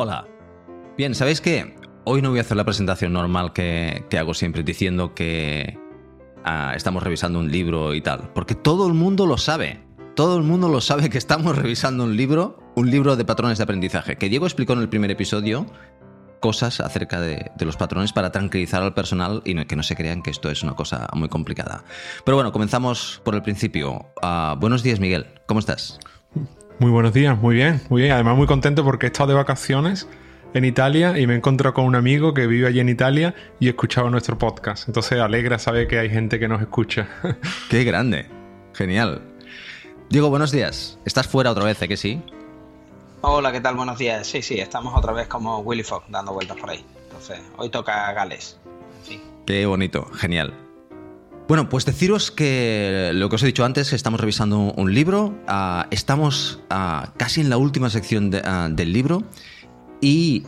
Hola. Bien, ¿sabéis qué? Hoy no voy a hacer la presentación normal que, hago siempre diciendo que ah, estamos revisando un libro y tal, porque todo el mundo lo sabe. Todo el mundo lo sabe que estamos revisando un libro, un libro de patrones de aprendizaje, que Diego explicó en el primer episodio cosas acerca de, los patrones para tranquilizar al personal y que no se crean que esto es una cosa muy complicada. Pero bueno, comenzamos por el principio. Ah, buenos días, Miguel. ¿Cómo estás? Muy buenos días, muy bien, muy bien. Además muy contento porque he estado de vacaciones en Italia y me he encontrado con un amigo que vive allí en Italia y he escuchado nuestro podcast. Entonces alegra saber que hay gente que nos escucha. Qué grande, genial. Diego, buenos días. ¿Estás fuera otra vez, eh, que sí? Hola, ¿qué tal? Buenos días. Sí, sí, estamos otra vez como Willy Fogg dando vueltas por ahí. Entonces, hoy toca Gales. Qué bonito, genial. Bueno, pues deciros que lo que os he dicho antes, estamos revisando un libro, ah, estamos ah, casi en la última sección ah, del libro y,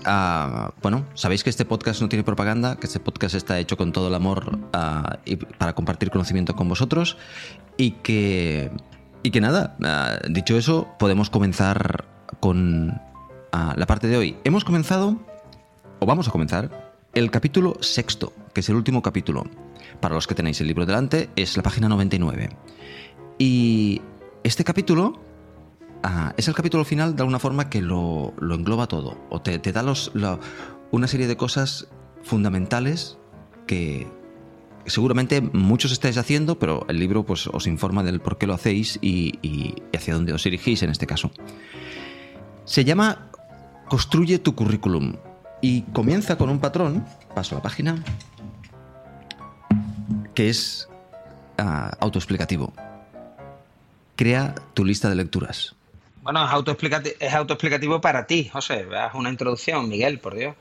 bueno, sabéis que este podcast no tiene propaganda, que este podcast está hecho con todo el amor y para compartir conocimiento con vosotros y que, y que nada, dicho eso, podemos comenzar con la parte de hoy. Hemos comenzado, o vamos a comenzar, el capítulo sexto, que es el último capítulo para los que tenéis el libro delante, es la página 99. Y este capítulo ah, es el capítulo final de alguna forma que lo, engloba todo, o te, da los, una serie de cosas fundamentales que seguramente muchos estáis haciendo, pero el libro pues, os informa del por qué lo hacéis y, y hacia dónde os dirigís en este caso. Se llama Construye tu currículum y comienza con un patrón, paso a la página, que es ah, autoexplicativo. Crea tu lista de lecturas. Bueno, es autoexplicativo, es autoexplicativo para ti, José. Haz una introducción, Miguel, por Dios.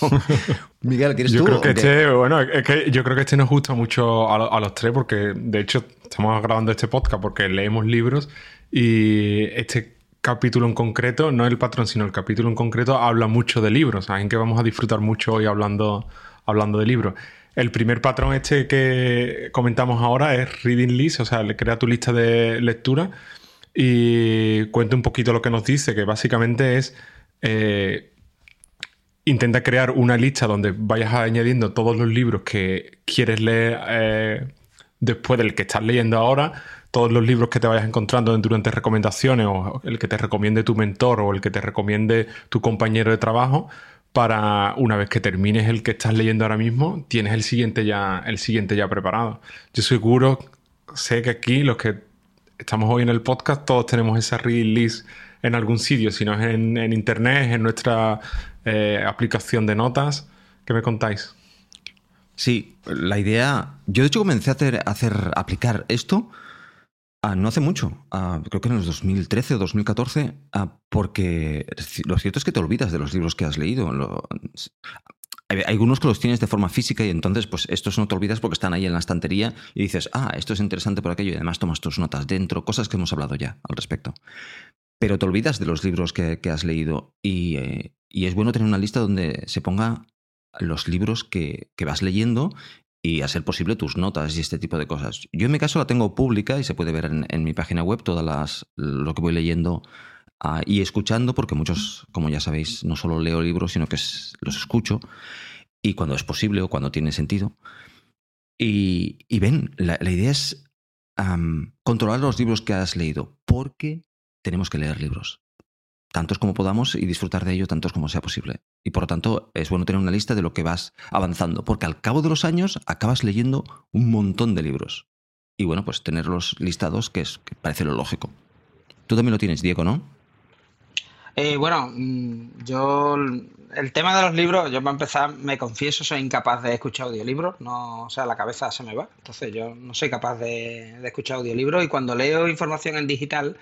Miguel, ¿quieres yo tú? Creo que este, bueno, es que yo creo que este nos gusta mucho a, los tres porque, de hecho, estamos grabando este podcast porque leemos libros y este capítulo en concreto, no el patrón, sino el capítulo en concreto, habla mucho de libros. Saben que vamos a disfrutar mucho hoy hablando, hablando de libros. El primer patrón este que comentamos ahora es Reading List, o sea, le crea tu lista de lectura y cuenta un poquito lo que nos dice, que básicamente es... Eh, intenta crear una lista donde vayas añadiendo todos los libros que quieres leer eh, después del que estás leyendo ahora, todos los libros que te vayas encontrando durante recomendaciones o el que te recomiende tu mentor o el que te recomiende tu compañero de trabajo, para una vez que termines el que estás leyendo ahora mismo, tienes el siguiente ya, el siguiente ya preparado. Yo seguro, sé que aquí los que estamos hoy en el podcast, todos tenemos esa release en algún sitio, si no es en, internet, en nuestra eh, aplicación de notas. ¿Qué me contáis? Sí, la idea. Yo de hecho comencé a a hacer aplicar esto Ah, no hace mucho, ah, creo que en el 2013 o 2014, ah, porque lo cierto es que te olvidas de los libros que has leído. hay, algunos que los tienes de forma física y entonces pues estos no te olvidas porque están ahí en la estantería y dices, ah, esto es interesante por aquello y además tomas tus notas dentro, cosas que hemos hablado ya al respecto. Pero te olvidas de los libros que, has leído y, eh, y, es bueno tener una lista donde se ponga los libros que, que vas leyendo y a ser posible tus notas y este tipo de cosas. Yo en mi caso la tengo pública y se puede ver en, mi página web todas las lo que voy leyendo ah, y escuchando, porque muchos, como ya sabéis, no solo leo libros, sino que los escucho y cuando es posible o cuando tiene sentido. Y, ven, la, idea es controlar los libros que has leído, porque tenemos que leer libros tantos como podamos y disfrutar de ello tantos como sea posible. Y por lo tanto es bueno tener una lista de lo que vas avanzando, porque al cabo de los años acabas leyendo un montón de libros. Y bueno, pues tenerlos listados, que, es, que parece lo lógico. Tú también lo tienes, Diego, ¿no? Eh, bueno, mm, yo el tema de los libros, yo para empezar, me confieso, soy incapaz de escuchar audiolibros, no, o sea, la cabeza se me va. Entonces yo no soy capaz de, de escuchar audiolibros y cuando leo información en digital,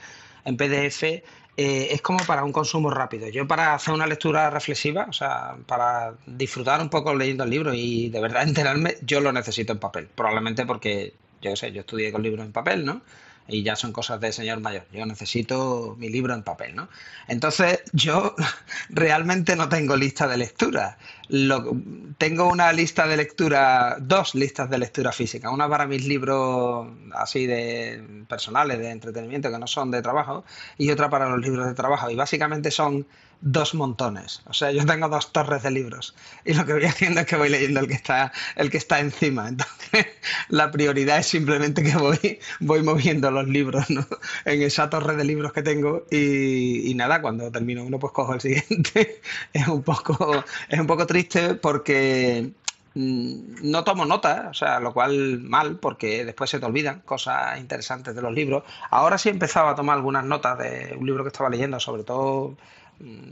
en PDF, eh, es como para un consumo rápido. Yo para hacer una lectura reflexiva, o sea, para disfrutar un poco leyendo el libro y de verdad enterarme, yo lo necesito en papel. Probablemente porque, yo sé, yo estudié con libros en papel, ¿no? Y ya son cosas de señor mayor. Yo necesito mi libro en papel, ¿no? Entonces, yo realmente no tengo lista de lectura. Lo, tengo una lista de lectura, dos listas de lectura física. Una para mis libros así de personales, de entretenimiento, que no son de trabajo, y otra para los libros de trabajo. Y básicamente son dos montones. O sea, yo tengo dos torres de libros y lo que voy haciendo es que voy leyendo el que está, el que está encima. Entonces, la prioridad es simplemente que voy, voy moviendo los libros en esa torre de libros que tengo y, nada, cuando termino uno, pues cojo el siguiente. es un poco, es un poco triste porque mm, no tomo notas, o sea, lo cual mal, porque después se te olvidan cosas interesantes de los libros. Ahora sí he empezado a tomar algunas notas de un libro que estaba leyendo, sobre todo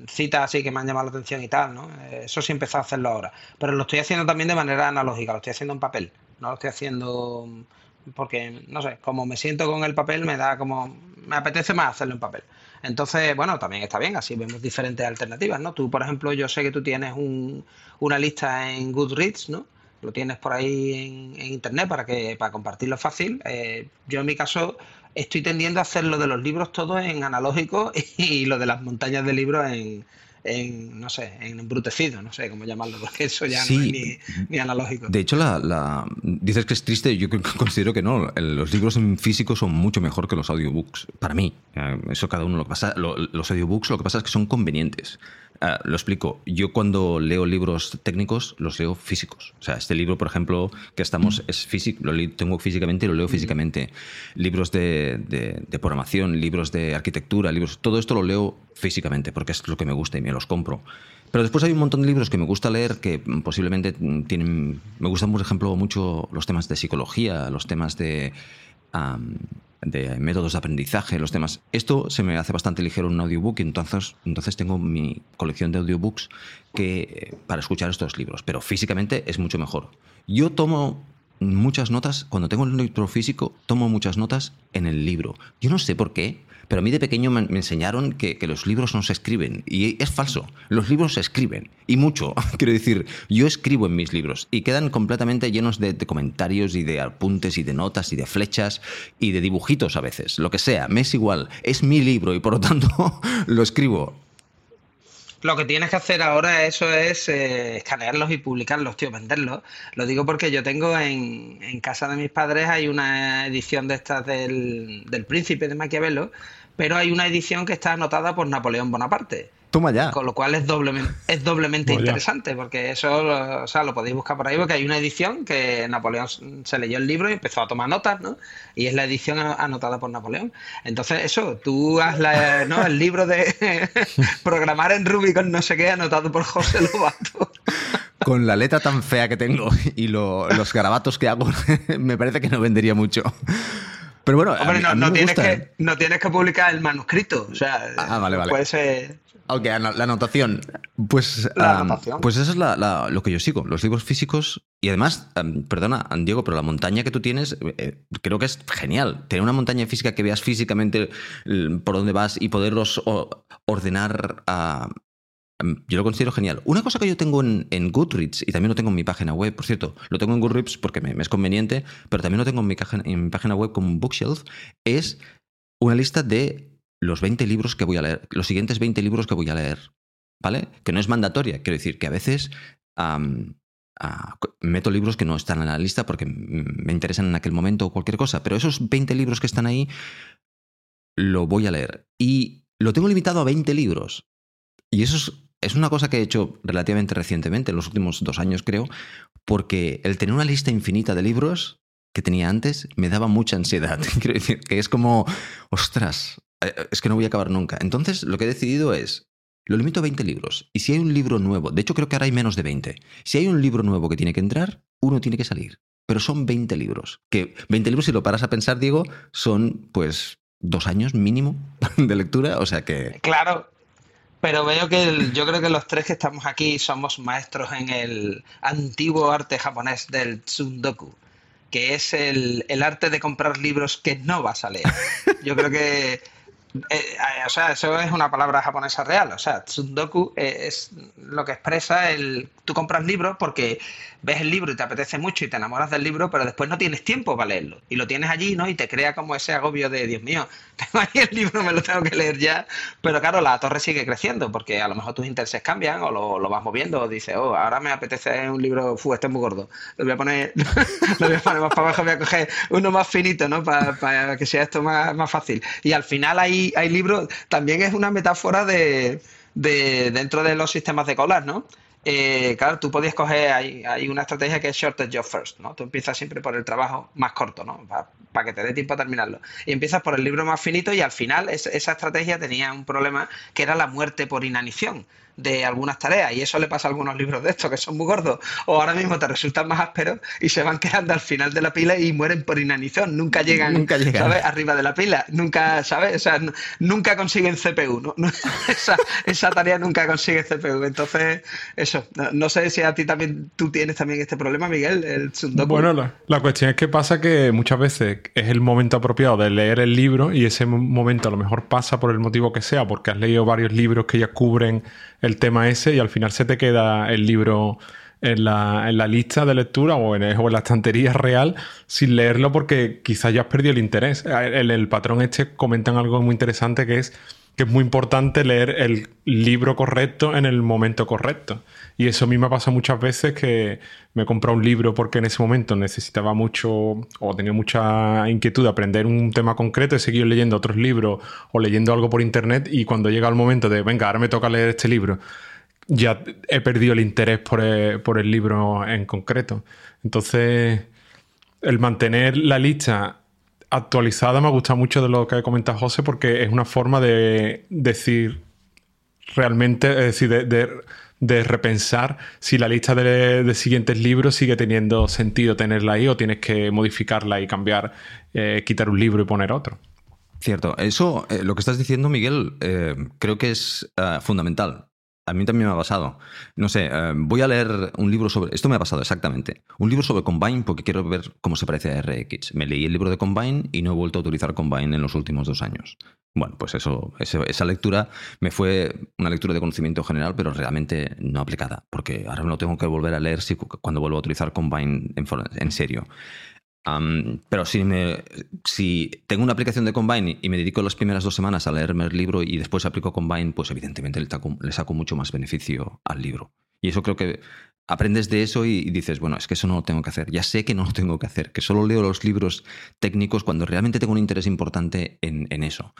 citas así que me han llamado la atención y tal, ¿no? Eh, eso sí empezó a hacerlo ahora. Pero lo estoy haciendo también de manera analógica, lo estoy haciendo en papel. No lo estoy haciendo mm, porque, no sé, como me siento con el papel, me da como. Me apetece más hacerlo en papel. Entonces, bueno, también está bien, así vemos diferentes alternativas, ¿no? Tú, por ejemplo, yo sé que tú tienes una lista en Goodreads, ¿no? Lo tienes por ahí en, internet para que para compartirlo fácil. Eh, yo en mi caso estoy tendiendo a hacer lo de los libros todo en analógico y lo de las montañas de libros en, no sé, en embrutecido, no sé cómo llamarlo, porque eso ya no es ni, analógico. De hecho, la, dices que es triste, yo considero que no. Los libros en físico son mucho mejor que los audiobooks, para mí. Eh, eso cada uno lo que pasa. los audiobooks lo que pasa es que son convenientes. Ah, lo explico. Yo cuando leo libros técnicos, los leo físicos. O sea, este libro, por ejemplo, que estamos, es físico, lo tengo físicamente y lo leo físicamente. Libros de, de, programación, libros de arquitectura, libros, todo esto lo leo físicamente porque es lo que me gusta y me los compro. Pero después hay un montón de libros que me gusta leer que posiblemente tienen. Me gustan, por ejemplo, mucho los temas de psicología, los temas de de métodos de aprendizaje, los temas. Esto se me hace bastante ligero en un audiobook, entonces, entonces tengo mi colección de audiobooks que, eh, para escuchar estos libros, pero físicamente es mucho mejor. Yo tomo muchas notas, cuando tengo el libro físico, tomo muchas notas en el libro. Yo no sé por qué, pero a mí de pequeño me, enseñaron que, los libros no se escriben. Y es falso. Los libros se escriben. Y mucho. Quiero decir, yo escribo en mis libros. Y quedan completamente llenos de, comentarios y de apuntes y de notas y de flechas y de dibujitos a veces. Lo que sea. Me es igual. Es mi libro y por lo tanto lo escribo. Lo que tienes que hacer ahora eso es eh, escanearlos y publicarlos, tío, venderlos. Lo digo porque yo tengo en, casa de mis padres hay una edición de estas del, del Príncipe de Maquiavelo pero hay una edición que está anotada por Napoleón Bonaparte. Toma ya. Con lo cual es doblemente, es doblemente interesante, porque eso o sea, lo podéis buscar por ahí, porque hay una edición que Napoleón se leyó el libro y empezó a tomar notas, ¿no? Y es la edición anotada por Napoleón. Entonces, eso, tú haz la, ¿no? el libro de programar en Ruby con no sé qué, anotado por José Lobato. Con la letra tan fea que tengo y los garabatos que hago, me parece que no vendería mucho. Pero bueno, no, tienes que, no tienes que publicar el manuscrito. O sea, ah, vale, vale. puede ser. Ok, la anotación. Pues, pues eso es lo que yo sigo, los libros físicos. Y además, perdona, Diego, pero la montaña que tú tienes, eh, creo que es genial. Tener una montaña física que veas físicamente por dónde vas y poderlos ordenar a, Em, yo lo considero genial. Una cosa que yo tengo en, Goodreads, y también lo tengo en mi página web, por cierto, lo tengo en Goodreads porque me, es conveniente, pero también lo tengo en mi, en mi página web como un bookshelf, es una lista de los 20 libros que voy a leer, los siguientes 20 libros que voy a leer, ¿vale? Que no es mandatoria, quiero decir que a veces meto libros que no están en la lista porque me interesan en aquel momento o cualquier cosa, pero esos 20 libros que están ahí lo voy a leer. Y lo tengo limitado a 20 libros. Y eso es es una cosa que he hecho relativamente recientemente, en los últimos dos años creo, porque el tener una lista infinita de libros que tenía antes me daba mucha ansiedad. Quiero decir, que es como, ostras, es que no voy a acabar nunca. Entonces lo que he decidido es, lo limito a 20 libros. Y si hay un libro nuevo, de hecho creo que ahora hay menos de 20, si hay un libro nuevo que tiene que entrar, uno tiene que salir. Pero son 20 libros. Que 20 libros, si lo paras a pensar, Diego, son pues dos años mínimo de lectura. O sea que... Claro, pero veo que yo creo que los tres que estamos aquí somos maestros en el antiguo arte japonés del tsundoku, que es el, arte de comprar libros que no vas a leer. Yo creo que Eh, eh, o sea, eso es una palabra japonesa real. O sea, tsundoku es lo que expresa el. Tú compras libros porque ves el libro y te apetece mucho y te enamoras del libro, pero después no tienes tiempo para leerlo. Y lo tienes allí, ¿no? Y te crea como ese agobio de, Dios mío, tengo ahí el libro, me lo tengo que leer ya. Pero claro, la torre sigue creciendo porque a lo mejor tus intereses cambian o lo, vas moviendo o dices, oh, ahora me apetece un libro, fu, este es muy gordo. Lo voy a poner, lo voy a poner más para abajo, voy a coger uno más finito, ¿no? Para, que sea esto más, más fácil. Y al final hay, libros, también es una metáfora de, de dentro de los sistemas de colas, ¿no? Eh, claro, tú podías coger, hay, hay, una estrategia que es shortest job first, ¿no? Tú empiezas siempre por el trabajo más corto, ¿no? Para que te dé tiempo a terminarlo. Y empiezas por el libro más finito y al final esa estrategia tenía un problema que era la muerte por inanición de algunas tareas y eso le pasa a algunos libros de estos que son muy gordos o ahora mismo te resultan más ásperos y se van quedando al final de la pila y mueren por inanición, nunca llegan, nunca ¿sabes? arriba de la pila, nunca, ¿sabes? O sea, nunca consiguen CPU, ¿no? esa, esa, tarea nunca consigue CPU, entonces eso, no, sé si a ti también tú tienes también este problema, Miguel, el Bueno, la, la cuestión es que pasa que muchas veces es el momento apropiado de leer el libro y ese momento a lo mejor pasa por el motivo que sea, porque has leído varios libros que ya cubren el tema ese y al final se te queda el libro en la, en la lista de lectura o en, la estantería real sin leerlo porque quizás ya has perdido el interés. El, el patrón este comentan algo muy interesante que es que es muy importante leer el libro correcto en el momento correcto. Y eso a mí me pasa muchas veces que me he comprado un libro porque en ese momento necesitaba mucho o tenía mucha inquietud de aprender un tema concreto, he seguido leyendo otros libros o leyendo algo por internet y cuando llega el momento de, venga, ahora me toca leer este libro, ya he perdido el interés por por el libro en concreto. Entonces, el mantener la lista actualizada me ha gustado mucho de lo que ha comentado José porque es una forma de decir realmente, es decir, de, repensar si la lista de, siguientes libros sigue teniendo sentido tenerla ahí o tienes que modificarla y cambiar, eh, quitar un libro y poner otro. Cierto, eso, eh, lo que estás diciendo, Miguel, eh, creo que es fundamental. A mí también me ha pasado. No sé, eh, voy a leer un libro sobre. Esto me ha pasado exactamente. Un libro sobre Combine porque quiero ver cómo se parece a RX. Me leí el libro de Combine y no he vuelto a utilizar Combine en los últimos dos años. Bueno, pues eso, esa lectura me fue una lectura de conocimiento general, pero realmente no aplicada, porque ahora lo tengo que volver a leer si, cuando vuelvo a utilizar Combine en, en serio pero si, me, si tengo una aplicación de Combine y me dedico las primeras dos semanas a leerme el libro y después aplico Combine, pues evidentemente le saco, mucho más beneficio al libro. Y eso creo que aprendes de eso y, dices, bueno, es que eso no lo tengo que hacer. Ya sé que no lo tengo que hacer, que solo leo los libros técnicos cuando realmente tengo un interés importante en, en eso.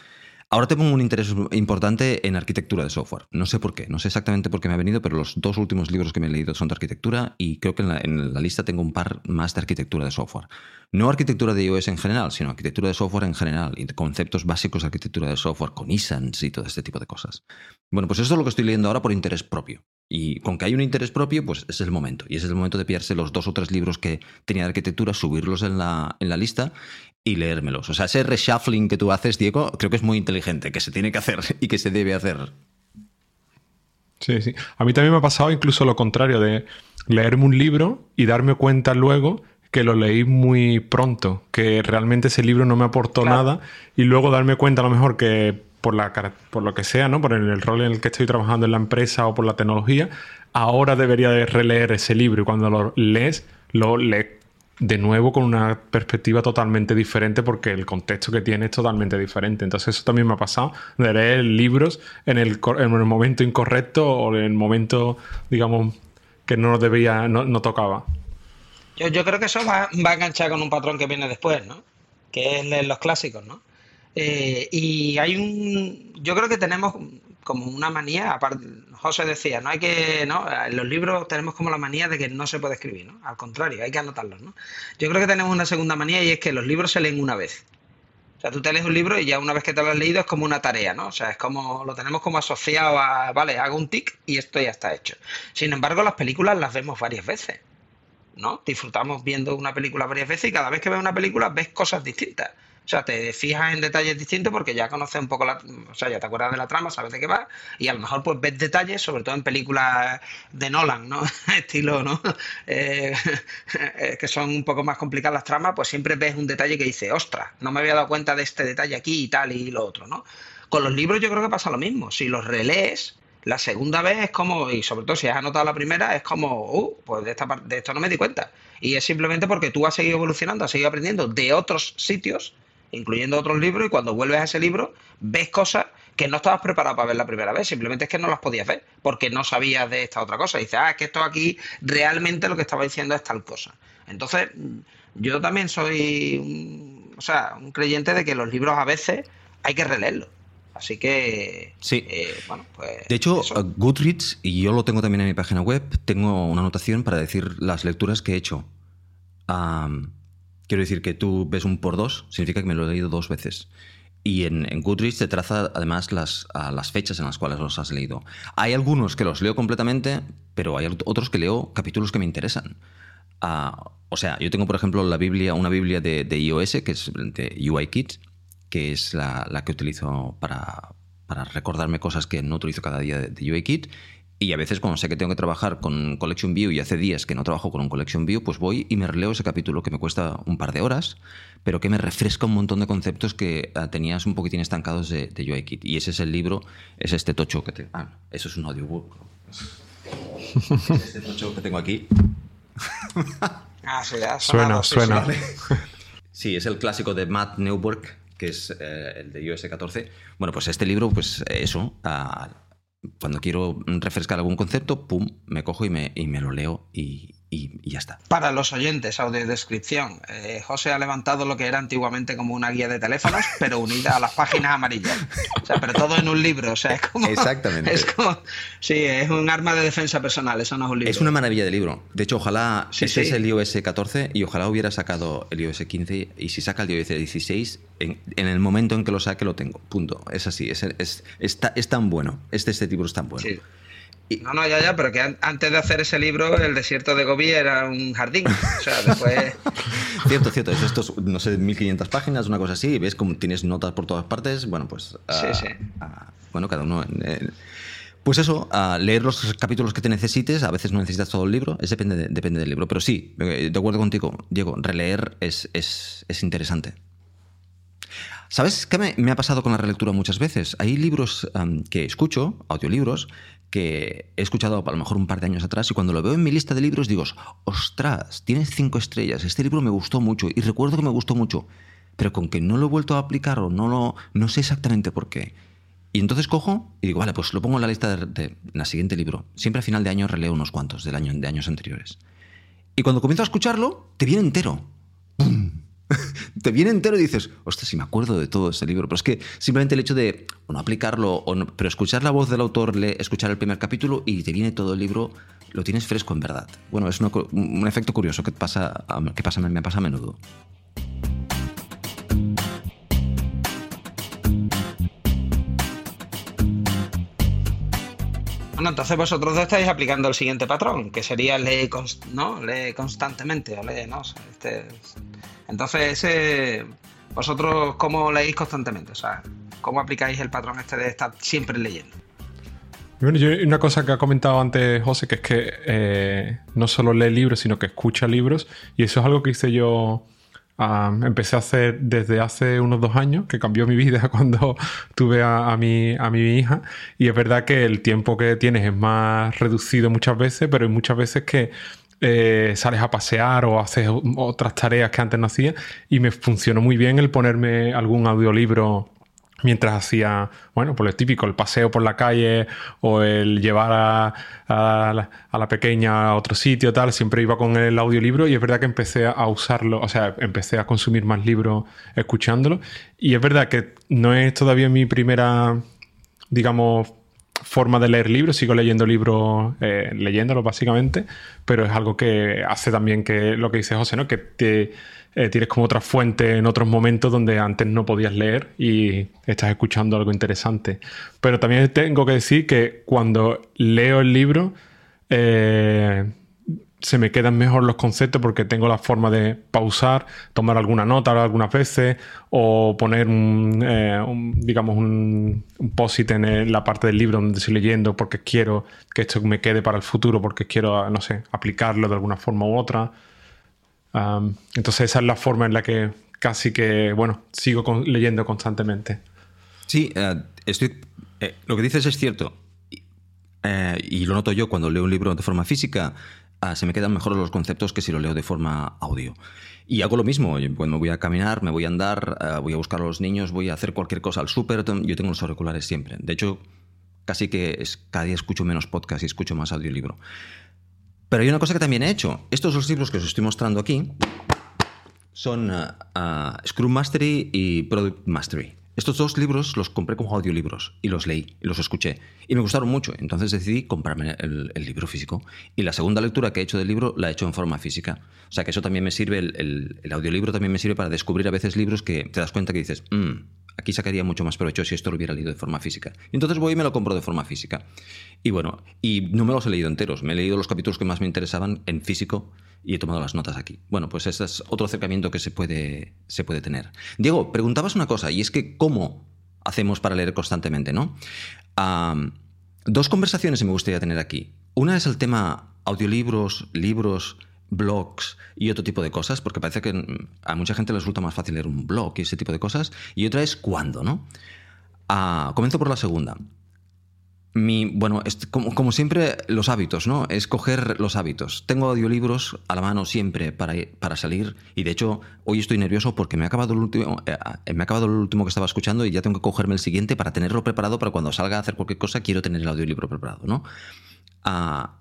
Ahora tengo un interés importante en arquitectura de software. No sé por qué, no sé exactamente por qué me ha venido, pero los dos últimos libros que me he leído son de arquitectura y creo que en la, lista tengo un par más de arquitectura de software. No arquitectura de iOS en general, sino arquitectura de software en general y conceptos básicos de arquitectura de software con ISANs y todo este tipo de cosas. Bueno, pues eso es lo que estoy leyendo ahora por interés propio. Y con que hay un interés propio, pues es el momento. Y es el momento de pillarse los dos o tres libros que tenía de arquitectura, subirlos en la, en la lista y leérmelos. O sea, ese reshuffling que tú haces, Diego, creo que es muy inteligente, que se tiene que hacer y que se debe hacer. Sí, sí. A mí también me ha pasado incluso lo contrario, de leerme un libro y darme cuenta luego que lo leí muy pronto, que realmente ese libro no me aportó nada y luego darme cuenta a lo mejor que por, la, por lo que sea, ¿no? por el, rol en el que estoy trabajando en la empresa o por la tecnología, ahora debería de releer ese libro y cuando lo lees, lo lees de nuevo con una perspectiva totalmente diferente porque el contexto que tiene es totalmente diferente. Entonces eso también me ha pasado, de leer libros en el, en el momento incorrecto o en el momento, digamos, que no debía, no, tocaba. Yo, yo, creo que eso va, va a enganchar con un patrón que viene después, ¿no? Que es los clásicos, ¿no? Eh, y hay un, yo creo que tenemos como una manía, aparte, José decía, no hay que, ¿no? En los libros tenemos como la manía de que no se puede escribir, ¿no? Al contrario, hay que anotarlos, ¿no? Yo creo que tenemos una segunda manía y es que los libros se leen una vez. O sea, tú te lees un libro y ya una vez que te lo has leído es como una tarea, ¿no? O sea, es como, lo tenemos como asociado a, vale, hago un tic y esto ya está hecho. Sin embargo, las películas las vemos varias veces, ¿no? Disfrutamos viendo una película varias veces y cada vez que ves una película ves cosas distintas. O sea, te fijas en detalles distintos porque ya conoces un poco la, o sea, ya te acuerdas de la trama, sabes de qué va, y a lo mejor pues ves detalles, sobre todo en películas de Nolan, ¿no? Estilo, ¿no? Eh, que son un poco más complicadas las tramas, pues siempre ves un detalle que dice, ostras, no me había dado cuenta de este detalle aquí y tal y lo otro, ¿no? Con los libros yo creo que pasa lo mismo. Si los relees, la segunda vez es como, y sobre todo si has anotado la primera, es como, uh, pues de, esta, de esto no me di cuenta. Y es simplemente porque tú has seguido evolucionando, has seguido aprendiendo de otros sitios, incluyendo otros libros, y cuando vuelves a ese libro, ves cosas que no estabas preparado para ver la primera vez, simplemente es que no las podías ver, porque no sabías de esta otra cosa. Y dices, ah, es que esto aquí realmente lo que estaba diciendo es tal cosa. Entonces, yo también soy, un, o sea, un creyente de que los libros a veces hay que releerlos. Así que, sí. Eh, bueno, pues. De hecho, Goodreads, y yo lo tengo también en mi página web, tengo una anotación para decir las lecturas que he hecho. Quiero decir que tú ves un por dos, significa que me lo he leído dos veces. Y en, Goodreads te traza además las, las, fechas en las cuales los has leído. Hay algunos que los leo completamente, pero hay otros que leo capítulos que me interesan. Ah, o sea, yo tengo, por ejemplo, la Biblia, una Biblia de, iOS, que es de UIKit, que es la, que utilizo para, recordarme cosas que no utilizo cada día de, de. Y a veces cuando sé que tengo que trabajar con Collection View y hace días que no trabajo con un Collection View, pues voy y me releo ese capítulo que me cuesta un par de horas, pero que me refresca un montón de conceptos que ah, tenías un poquitín estancados de, de UIKit. Y ese es el libro, es este tocho que te... Ah, eso es un audiobook. es este tocho que tengo aquí. ah, sí, suena, suena. Sí, es el clásico de Matt Newberg, que es eh, el de iOS 14. Bueno, pues este libro, pues eso, uh, cuando quiero refrescar algún concepto, pum, me cojo y me, y me lo leo y, y, ya está. Para los oyentes, audiodescripción. Eh, José ha levantado lo que era antiguamente como una guía de teléfonos, pero unida a las páginas amarillas. O sea, pero todo en un libro. O sea, es como. Exactamente. Es como. Sí, es un arma de defensa personal, eso no es un libro. Es una maravilla de libro. De hecho, ojalá. este es el iOS 14 y ojalá hubiera sacado el iOS 15. Y si saca el iOS 16, en, el momento en que lo saque, lo tengo. Punto. Es así. Es, es, es tan bueno. Este, este libro es tan bueno. Sí. No, no, ya, ya, pero que antes de hacer ese libro, el desierto de Gobi era un jardín. O sea, después. cierto, cierto. Es estos, no sé, 1500 páginas, una cosa así. ¿Ves como tienes notas por todas partes? Bueno, pues. sí, sí. bueno, cada uno. pues eso, leer los capítulos que te necesites. A veces no necesitas todo el libro. Es depende, depende del libro. Pero sí, de acuerdo contigo, Diego. Releer es, es, es interesante. ¿Sabes qué me, ha pasado con la relectura muchas veces? Hay libros que escucho, audiolibros, que he escuchado a lo mejor un par de años atrás y cuando lo veo en mi lista de libros digo, ostras, tienes cinco estrellas, este libro me gustó mucho y recuerdo que me gustó mucho, pero con que no lo he vuelto a aplicar o no lo, no sé exactamente por qué. Y entonces cojo y digo, vale, pues lo pongo en la lista de, siguiente libro. Siempre a final de año releo unos cuantos del año, de años anteriores. Y cuando comienzo a escucharlo, te viene entero. ¡Pum! te viene entero y dices, ostras, si me acuerdo de todo ese libro. Pero es que simplemente el hecho de no aplicarlo, o pero escuchar la voz del autor, escuchar el primer capítulo y te viene todo el libro, lo tienes fresco en verdad. Bueno, es un efecto curioso que, pasa, que pasa, me pasa a menudo. Bueno, entonces vosotros estáis aplicando el siguiente patrón, que sería lee, ¿no? lee constantemente, o lee, ¿no? Este, entonces, ¿vosotros cómo leéis constantemente? O sea, ¿cómo aplicáis el patrón este de estar siempre leyendo? Bueno, yo, una cosa que ha comentado antes José, que es que eh, no solo lee libros, sino que escucha libros, y eso es algo que hice yo empecé a hacer desde hace unos dos años, que cambió mi vida cuando tuve a, mi, a mi hija. Y es verdad que el tiempo que tienes es más reducido muchas veces, pero hay muchas veces que eh, sales a pasear o haces otras tareas que antes no hacías. Y me funcionó muy bien el ponerme algún audiolibro mientras hacía, bueno, por lo típico, el paseo por la calle o el llevar a, la, pequeña a otro sitio, tal, siempre iba con el audiolibro y es verdad que empecé a usarlo, o sea, empecé a consumir más libros escuchándolo y es verdad que no es todavía mi primera, digamos, forma de leer libros, sigo leyendo libros, eh, leyéndolos básicamente, pero es algo que hace también que lo que dice José, ¿no? Que eh, tienes como otra fuente en otros momentos donde antes no podías leer y estás escuchando algo interesante. Pero también tengo que decir que cuando leo el libro eh, se me quedan mejor los conceptos porque tengo la forma de pausar, tomar alguna nota algunas veces o poner un, eh, digamos un, post-it en la parte del libro donde estoy leyendo porque quiero que esto me quede para el futuro, porque quiero, no sé, aplicarlo de alguna forma u otra entonces esa es la forma en la que casi que, bueno, sigo leyendo constantemente. Sí, eh, estoy, eh, lo que dices es cierto. Y lo noto yo cuando leo un libro de forma física, ah, se me quedan mejor los conceptos que si lo leo de forma audio. Y hago lo mismo, cuando voy a caminar, me voy a andar, ah, voy a buscar a los niños, voy a hacer cualquier cosa al súper, yo tengo los auriculares siempre. De hecho, casi que cada día escucho menos podcast y escucho más audiolibro. Pero hay una cosa que también he hecho. Estos dos libros que os estoy mostrando aquí son uh, Scrum Mastery y Product Mastery. Estos dos libros los compré como audiolibros y los leí y los escuché. Y me gustaron mucho. Entonces decidí comprarme el, libro físico. Y la segunda lectura que he hecho del libro la he hecho en forma física. O sea que eso también me sirve, el, audiolibro también me sirve para descubrir a veces libros que te das cuenta que dices, mm, aquí sacaría mucho más provecho si esto lo hubiera leído de forma física. Y entonces voy y me lo compro de forma física. Y bueno, y no me los he leído enteros. Me he leído los capítulos que más me interesaban en físico y he tomado las notas aquí. Bueno, pues ese es otro acercamiento que se puede, se puede tener. Diego, preguntabas una cosa, y es que cómo hacemos para leer constantemente, ¿no? dos conversaciones me gustaría tener aquí. Una es el tema audiolibros, libros, blogs y otro tipo de cosas, porque parece que a mucha gente le resulta más fácil leer un blog y ese tipo de cosas. Y otra es cuándo, ¿no? Ah, comienzo por la segunda. Mi, bueno, como, siempre, los hábitos, ¿no? Escoger los hábitos. Tengo audiolibros a la mano siempre para, para salir y de hecho hoy estoy nervioso porque me ha, acabado el último, eh, me ha acabado el último que estaba escuchando y ya tengo que cogerme el siguiente para tenerlo preparado para cuando salga a hacer cualquier cosa quiero tener el audiolibro preparado, ¿no? Ah,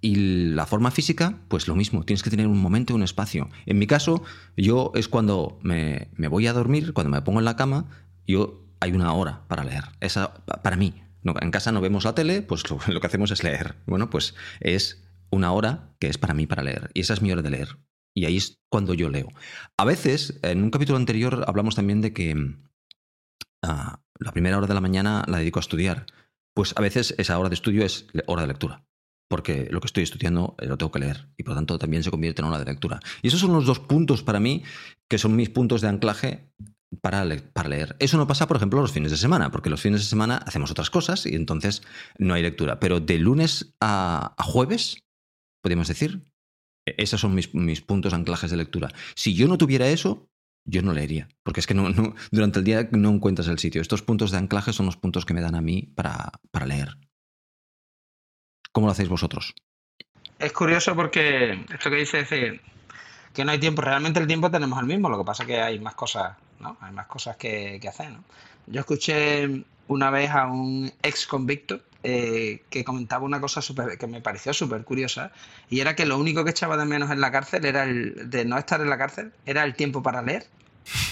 y la forma física, pues lo mismo, tienes que tener un momento y un espacio. En mi caso, yo es cuando me, me voy a dormir, cuando me pongo en la cama, yo hay una hora para leer. Esa, para mí, en casa no vemos la tele, pues lo, que hacemos es leer. Bueno, pues es una hora que es para mí para leer. Y esa es mi hora de leer. Y ahí es cuando yo leo. A veces, en un capítulo anterior hablamos también de que ah, la primera hora de la mañana la dedico a estudiar. Pues a veces esa hora de estudio es hora de lectura. Porque lo que estoy estudiando eh, lo tengo que leer y por lo tanto también se convierte en hora de lectura. Y esos son los dos puntos para mí que son mis puntos de anclaje para, leer. Eso no pasa, por ejemplo, los fines de semana, porque los fines de semana hacemos otras cosas y entonces no hay lectura. Pero de lunes a, jueves, podríamos decir, e, esos son mis, puntos anclajes de lectura. Si yo no tuviera eso, yo no leería, porque es que no, durante el día no encuentras el sitio. Estos puntos de anclaje son los puntos que me dan a mí para leer. ¿Cómo lo hacéis vosotros? Es curioso porque esto que dice es que no hay tiempo. Realmente el tiempo tenemos el mismo, lo que pasa es que hay más cosas ¿no? Hay más cosas que, hacer, ¿no? Yo escuché una vez a un ex convicto eh, que comentaba una cosa super, que me pareció súper curiosa y era que lo único que echaba de menos en la cárcel era el de no estar en la cárcel, era el tiempo para leer.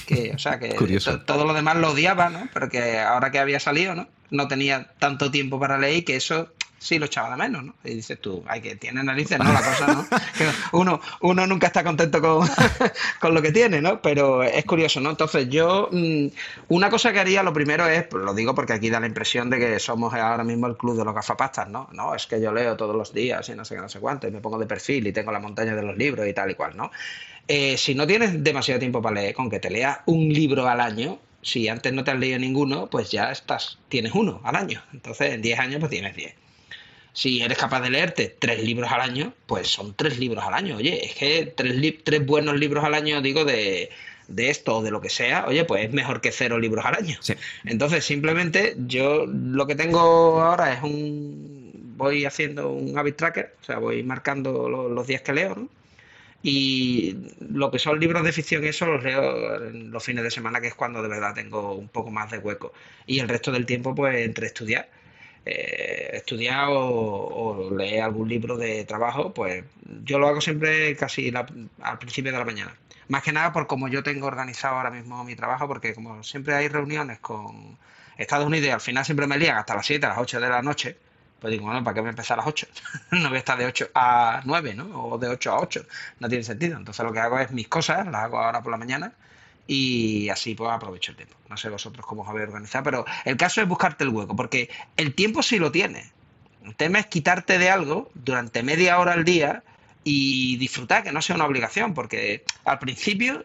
Que, o sea, que todo lo demás lo odiaba, ¿no? Pero que ahora que había salido, ¿no? No tenía tanto tiempo para leer y que eso sí lo echaba de menos, ¿no? Y dices tú, hay que tiene narices, ¿no? La cosa, ¿no? uno, uno nunca está contento con, con, lo que tiene, ¿no? Pero es curioso, ¿no? Entonces yo, mm, una cosa que haría, lo primero es, pues lo digo porque aquí da la impresión de que somos ahora mismo el club de los gafapastas, ¿no? No, es que yo leo todos los días y no sé qué, no sé cuánto, y me pongo de perfil y tengo la montaña de los libros y tal y cual, ¿no? Eh, si no tienes demasiado tiempo para leer, con que te leas un libro al año, si antes no te has leído ninguno, pues ya estás, tienes uno al año. Entonces, en 10 años, pues tienes 10 si eres capaz de leerte tres libros al año, pues son tres libros al año. Oye, es que tres, tres buenos libros al año, digo, de, esto o de lo que sea, oye, pues es mejor que cero libros al año. Entonces, simplemente yo lo que tengo ahora es un. Voy haciendo un habit tracker, o sea, voy marcando los, días que leo, ¿no? Y lo que son libros de ficción, eso los leo en los fines de semana, que es cuando de verdad tengo un poco más de hueco. Y el resto del tiempo, pues entre estudiar eh, estudiar o, leer algún libro de trabajo, pues yo lo hago siempre casi al principio de la mañana. Más que nada por como yo tengo organizado ahora mismo mi trabajo, porque como siempre hay reuniones con Estados Unidos y al final siempre me lían hasta las 7, a las 8 de la noche, pues digo, bueno, ¿para qué me empezar a las 8? no voy a estar de 8 a 9, ¿no? O de 8 a 8. No tiene sentido. Entonces lo que hago es mis cosas, las hago ahora por la mañana y así pues aprovecho el tiempo. No sé vosotros cómo os habéis organizado, pero el caso es buscarte el hueco, porque el tiempo sí lo tienes. El tema es quitarte de algo durante media hora al día y disfrutar, que no sea una obligación, porque al principio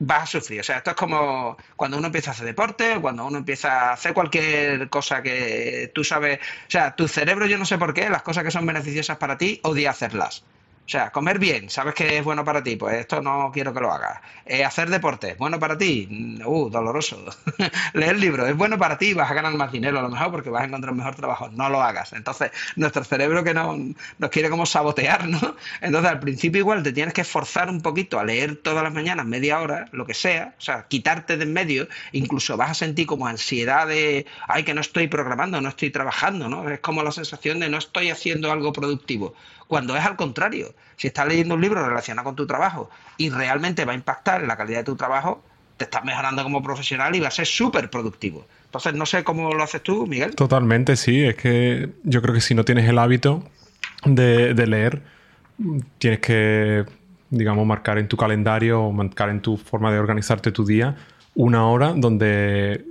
vas a sufrir. O sea, esto es como cuando uno empieza a hacer deporte, cuando uno empieza a hacer cualquier cosa que tú sabes. O sea, tu cerebro, yo no sé por qué, las cosas que son beneficiosas para ti, odia hacerlas. O sea, comer bien, sabes que es bueno para ti, pues esto no quiero que lo hagas. Eh, hacer deporte, bueno para ti, mm, uh, doloroso. Leer libros, es bueno para ti, vas a ganar más dinero a lo mejor porque vas a encontrar un mejor trabajo, no lo hagas. Entonces, nuestro cerebro que no, nos quiere como sabotear, ¿no? Entonces, al principio igual te tienes que esforzar un poquito a leer todas las mañanas, media hora, lo que sea, o sea, quitarte de en medio, incluso vas a sentir como ansiedad de, ay, que no estoy programando, no estoy trabajando, ¿no? Es como la sensación de no estoy haciendo algo productivo cuando es al contrario. Si estás leyendo un libro relacionado con tu trabajo y realmente va a impactar en la calidad de tu trabajo, te estás mejorando como profesional y va a ser súper productivo. Entonces, no sé cómo lo haces tú, Miguel. Totalmente, sí. Es que yo creo que si no tienes el hábito de, leer, tienes que, digamos, marcar en tu calendario o marcar en tu forma de organizarte tu día una hora donde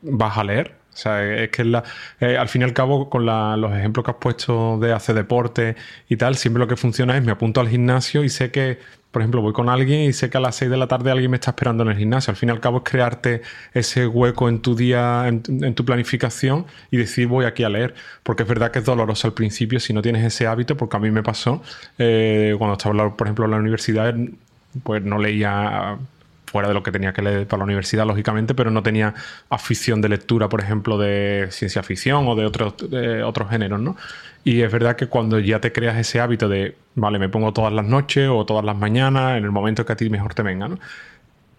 vas a leer o sea, es que la, eh, al fin y al cabo, con los ejemplos que has puesto de hacer deporte y tal, siempre lo que funciona es me apunto al gimnasio y sé que, por ejemplo, voy con alguien y sé que a las 6 de la tarde alguien me está esperando en el gimnasio. Al fin y al cabo es crearte ese hueco en tu día, en, tu planificación y decir voy aquí a leer. Porque es verdad que es doloroso al principio si no tienes ese hábito, porque a mí me pasó eh, cuando estaba, por ejemplo, en la universidad, pues no leía fuera de lo que tenía que leer para la universidad, lógicamente, pero no tenía afición de lectura, por ejemplo, de ciencia ficción o de otros, otros géneros, ¿no? Y es verdad que cuando ya te creas ese hábito de, vale, me pongo todas las noches o todas las mañanas, en el momento que a ti mejor te venga.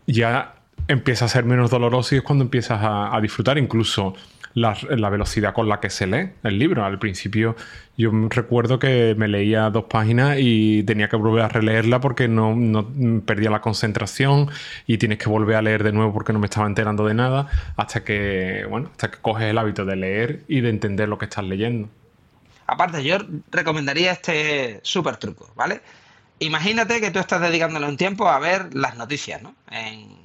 Ya empieza a ser menos doloroso y es cuando empiezas a disfrutar incluso la, velocidad con la que se lee el libro. Al principio yo recuerdo que me leía dos páginas y tenía que volver a releerla porque no, perdía la concentración y tienes que volver a leer de nuevo porque no me estaba enterando de nada hasta que, bueno, hasta que coges el hábito de leer y de entender lo que estás leyendo. Aparte, yo recomendaría este súper truco, ¿vale? Imagínate que tú estás dedicándole un tiempo a ver las noticias, ¿no? En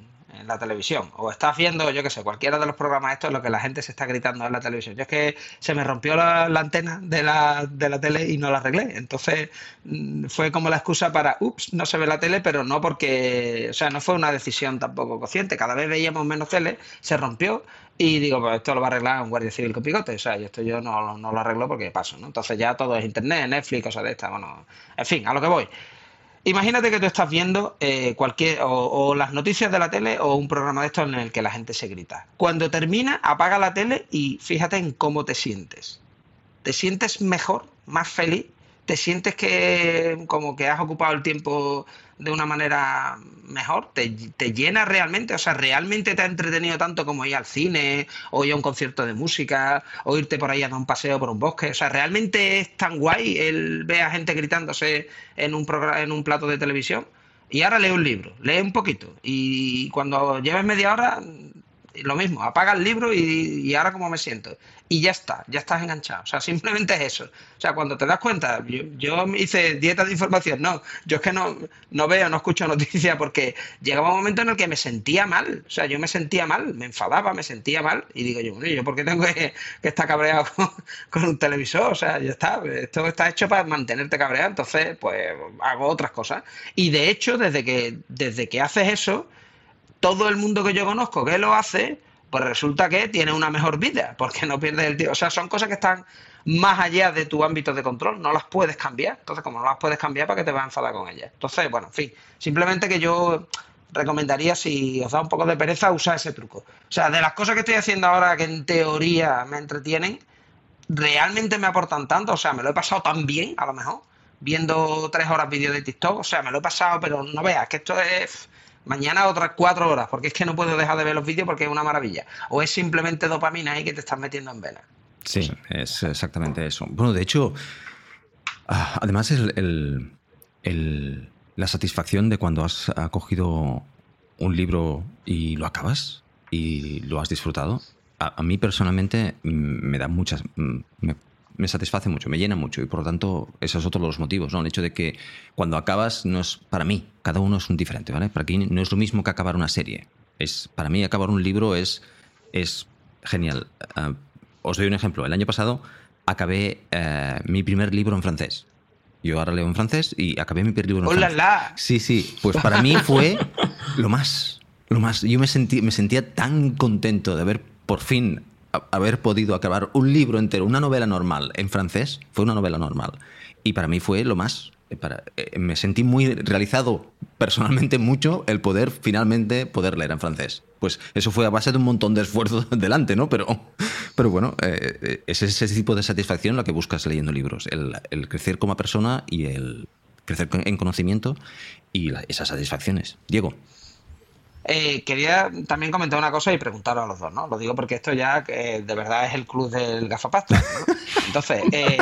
la televisión o estás viendo, yo qué sé, cualquiera de los programas estos, lo que la gente se está gritando en la televisión. Yo es que se me rompió la, antena de la, de la, tele y no la arreglé. Entonces mm, fue como la excusa para, ups, no se ve la tele, pero no porque, o sea, no fue una decisión tampoco consciente. Cada vez veíamos menos tele, se rompió y digo, pues esto lo va a arreglar un guardia civil con picote. O sea, yo esto yo no, no lo arreglo porque paso, ¿no? Entonces ya todo es internet, Netflix, cosas de estas. Bueno, en fin, a lo que voy. Imagínate que tú estás viendo eh, cualquier o, las noticias de la tele o un programa de estos en el que la gente se grita. Cuando termina, apaga la tele y fíjate en cómo te sientes. ¿Te sientes mejor, más feliz? ¿Te sientes que como que has ocupado el tiempo de una manera mejor? ¿Te, llena realmente? O sea, ¿realmente te ha entretenido tanto como ir al cine, o ir a un concierto de música, o irte por ahí a dar un paseo por un bosque? O sea, ¿realmente es tan guay el ver a gente gritándose en un, en un plato de televisión? Y ahora lee un libro, lee un poquito. Y cuando lleves media hora, lo mismo, apaga el libro y, ahora cómo me siento. Y ya está, ya estás enganchado. O sea, simplemente es eso. O sea, cuando te das cuenta, yo, hice dieta de información, no, yo es que no, no veo, no escucho noticias porque llegaba un momento en el que me sentía mal. O sea, yo me sentía mal, me enfadaba, me sentía mal. Y digo yo, ¿yo por qué tengo que, estar cabreado con, un televisor? O sea, ya está, esto está hecho para mantenerte cabreado, entonces pues hago otras cosas. Y de hecho, desde que, desde que haces eso, todo el mundo que yo conozco que lo hace, pues resulta que tiene una mejor vida, porque no pierdes el tiempo. O sea, son cosas que están más allá de tu ámbito de control, no las puedes cambiar. Entonces, como no las puedes cambiar, ¿para qué te vas a enfadar con ellas? Entonces, bueno, en fin, simplemente que yo recomendaría, si os da un poco de pereza, usar ese truco. O sea, de las cosas que estoy haciendo ahora que en teoría me entretienen, realmente me aportan tanto, o sea, me lo he pasado tan bien, a lo mejor, viendo tres horas vídeos de TikTok, o sea, me lo he pasado, pero no veas que esto es mañana otras cuatro horas, porque es que no puedo dejar de ver los vídeos porque es una maravilla. O es simplemente dopamina ahí que te estás metiendo en vena. Sí, es exactamente eso. Bueno, de hecho, ah, además el, la satisfacción de cuando has cogido un libro y lo acabas y lo has disfrutado, a, mí personalmente mm, me da muchas, mm, me satisface mucho, me llena mucho y por lo tanto ese es otro de los motivos, ¿no? El hecho de que cuando acabas no es para mí, cada uno es un diferente, ¿vale? Para aquí no es lo mismo que acabar una serie. Es para mí acabar un libro es es genial. Ah, os doy un ejemplo. El año pasado acabé eh, mi primer libro en francés. Yo ahora leo en francés y acabé mi primer libro en francés. La! Sí, sí. Pues para mí fue lo más, lo más. Yo me sentí, me sentía tan contento de haber por fin haber podido acabar un libro entero, una novela normal en francés, fue una novela normal. Y para mí fue lo más. eh, me sentí muy realizado personalmente mucho el poder finalmente poder leer en francés. Pues eso fue a base de un montón de esfuerzo delante, ¿no? Pero, pero bueno, eh, es ese tipo de satisfacción la que buscas leyendo libros, el, crecer como persona y el crecer en conocimiento y esas satisfacciones. Diego. Eh, quería también comentar una cosa y preguntaros a los dos, ¿no? Lo digo porque esto ya de verdad es el club del gafapasta. Entonces, eh,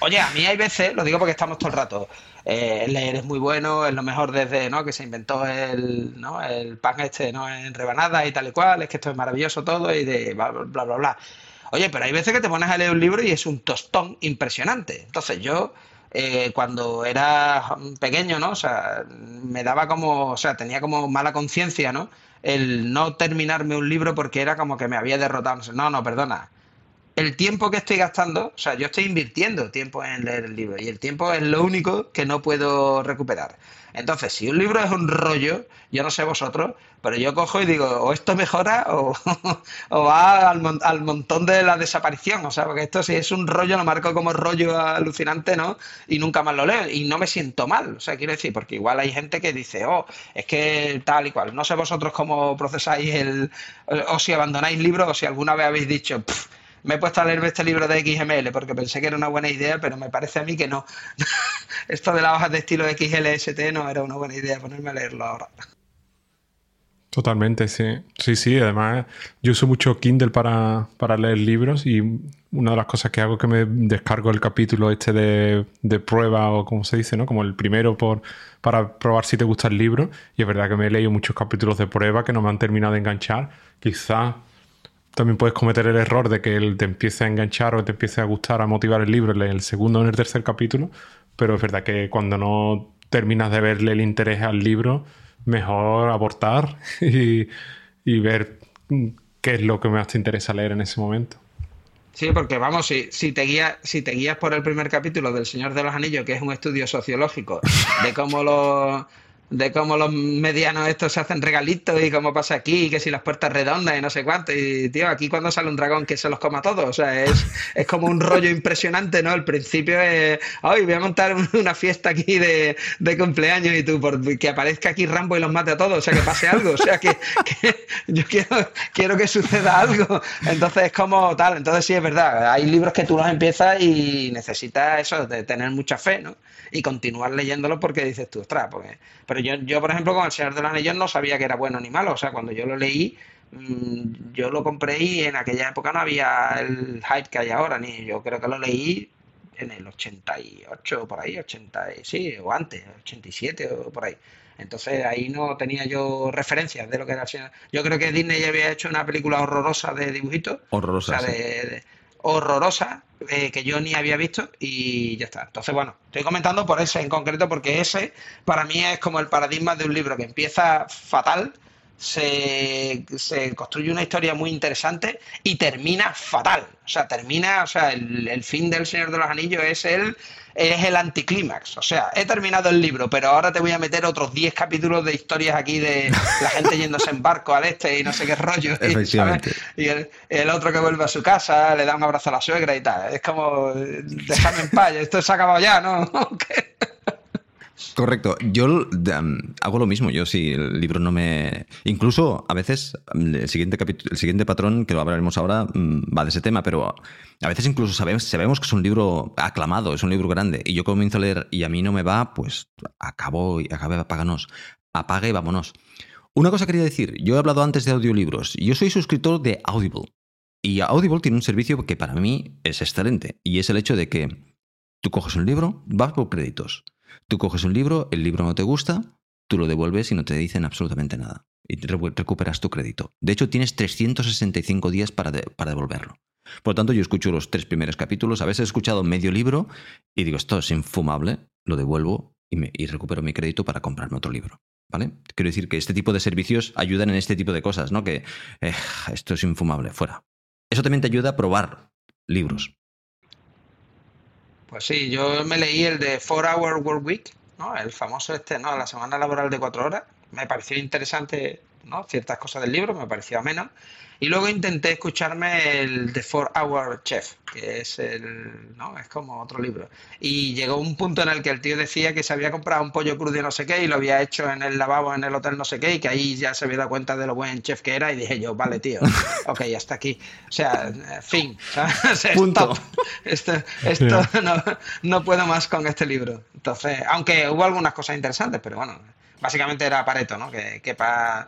oye, a mí hay veces, lo digo porque estamos todo el rato, eh, leer es muy bueno, es lo mejor desde ¿no? que se inventó el, ¿no? el pan este ¿no? en rebanadas y tal y cual, es que esto es maravilloso todo y de bla, bla, bla, bla. Oye, pero hay veces que te pones a leer un libro y es un tostón impresionante. Entonces yo eh, cuando era pequeño, ¿no? O sea, me daba como, o sea, tenía como mala conciencia, ¿no? El no terminarme un libro porque era como que me había derrotado. No, no, perdona. El tiempo que estoy gastando, o sea, yo estoy invirtiendo tiempo en leer el libro y el tiempo es lo único que no puedo recuperar. Entonces, si un libro es un rollo, yo no sé vosotros, pero yo cojo y digo, o esto mejora o, va al, montón de la desaparición. O sea, porque esto si es un rollo, lo marco como rollo alucinante, ¿no? Y nunca más lo leo. Y no me siento mal. O sea, quiero decir, porque igual hay gente que dice, oh, es que tal y cual. No sé vosotros cómo procesáis el. o si abandonáis libros o si alguna vez habéis dicho, me he puesto a leerme este libro de XML porque pensé que era una buena idea, pero me parece a mí que no. Esto de las hojas de estilo XLST no era una buena idea ponerme a leerlo ahora. Totalmente, sí. Sí, sí, además yo uso mucho Kindle para, leer libros y una de las cosas que hago es que me descargo el capítulo este de, prueba o como se dice, ¿no? Como el primero por, para probar si te gusta el libro. Y es verdad que me he leído muchos capítulos de prueba que no me han terminado de enganchar. Quizás también puedes cometer el error de que él te empiece a enganchar o te empiece a gustar, a motivar el libro en el segundo o en el tercer capítulo, pero es verdad que cuando no terminas de verle el interés al libro, mejor abortar y, ver qué es lo que más te interesa leer en ese momento. Sí, porque vamos, si, si, te guías, si te guías por el primer capítulo del Señor de los Anillos, que es un estudio sociológico de cómo los de cómo los medianos estos se hacen regalitos y cómo pasa aquí, que si las puertas redondas y no sé cuánto. Y tío, aquí cuando sale un dragón que se los coma todos, o sea, es, es como un rollo impresionante, ¿no? El principio es, hoy voy a montar una fiesta aquí de, cumpleaños y tú, por, que aparezca aquí Rambo y los mate a todos, o sea, que pase algo, o sea, que, yo quiero, quiero que suceda algo. Entonces es como tal, entonces sí es verdad, hay libros que tú los empiezas y necesitas eso, de tener mucha fe, ¿no? Y continuar leyéndolos porque dices tú, ostras, porque pero yo, por ejemplo, con El Señor de los Anillos no sabía que era bueno ni malo. O sea, cuando yo lo leí, mm, yo lo compré y en aquella época no había el hype que hay ahora, ni yo creo que lo leí en el 88 por ahí, 80, sí, o antes, 87 o por ahí. Entonces ahí no tenía yo referencias de lo que era el Señor. Yo creo que Disney ya había hecho una película horrorosa de dibujitos. Horrorosa. O sea, de, horrorosa eh, que yo ni había visto y ya está. Entonces, bueno, estoy comentando por ese en concreto porque ese para mí es como el paradigma de un libro que empieza fatal, se, construye una historia muy interesante y termina fatal. O sea, termina, o sea, el, el fin del Señor de los Anillos es el es el anticlímax. O sea, he terminado el libro, pero ahora te voy a meter otros 10 capítulos de historias aquí de la gente yéndose en barco al este y no sé qué rollo. Y, el, otro que vuelve a su casa, le da un abrazo a la suegra y tal. Es como, déjame en paz, esto se ha acabado ya, ¿no? Correcto. Yo hago lo mismo. Yo si el libro no me... Incluso a veces el siguiente, el siguiente patrón, que lo hablaremos ahora, mm, va de ese tema, pero a veces incluso sabemos, sabemos que es un libro aclamado, es un libro grande, y yo comienzo a leer y a mí no me va, pues acabo y acabe, apáganos. Apague y vámonos. Una cosa quería decir, yo he hablado antes de audiolibros. Yo soy suscriptor de Audible. Y Audible tiene un servicio que para mí es excelente, y es el hecho de que tú coges un libro, vas por créditos Tú coges un libro, el libro no te gusta, tú lo devuelves y no te dicen absolutamente nada. Y recuperas tu crédito. De hecho, tienes 365 días para, para devolverlo. Por lo tanto, yo escucho los tres primeros capítulos. A veces he escuchado medio libro y digo, esto es infumable, lo devuelvo y, me, recupero mi crédito para comprarme otro libro. ¿Vale? Quiero decir que este tipo de servicios ayudan en este tipo de cosas, ¿no? Que eh, esto es infumable, fuera. Eso también te ayuda a probar libros. Pues sí, yo me leí el de Four Hour Work Week, ¿no? El famoso este, ¿no? La semana laboral de cuatro horas. Me pareció interesante ¿no? Ciertas cosas del libro, me pareció menos. Y luego intenté escucharme el The Four Hour Chef, que es el, ¿no? Es como otro libro. Y llegó un punto en el que el tío decía que se había comprado un pollo crudo y no sé qué, y lo había hecho en el lavabo en el hotel no sé qué, y que ahí ya se había dado cuenta de lo buen chef que era, y dije yo, vale, tío, ok, hasta aquí. O sea, fin. Punto. Esto, esto no, no puedo más con este libro. Entonces, aunque hubo algunas cosas interesantes, pero bueno, básicamente era Pareto, ¿no? Que, que para